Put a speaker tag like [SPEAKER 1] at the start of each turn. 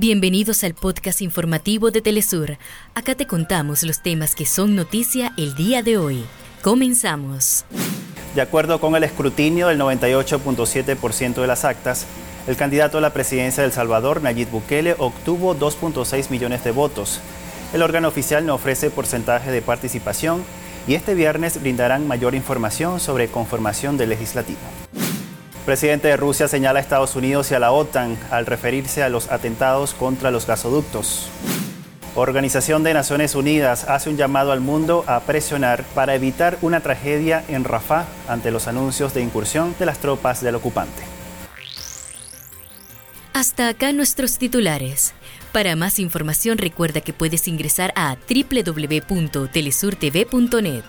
[SPEAKER 1] Bienvenidos al podcast informativo de Telesur. Acá te contamos los temas que son noticia el día de hoy. Comenzamos.
[SPEAKER 2] De acuerdo con el escrutinio del 98.7% de las actas, el candidato a la presidencia de Salvador, Nayib Bukele, obtuvo 2.6 millones de votos. El órgano oficial no ofrece porcentaje de participación y este viernes brindarán mayor información sobre conformación del legislativo. Presidente de Rusia señala a Estados Unidos y a la OTAN al referirse a los atentados contra los gasoductos. Organización de Naciones Unidas hace un llamado al mundo a presionar para evitar una tragedia en Rafah ante los anuncios de incursión de las tropas del ocupante.
[SPEAKER 1] Hasta acá nuestros titulares. Para más información recuerda que puedes ingresar a www.telesurtv.net.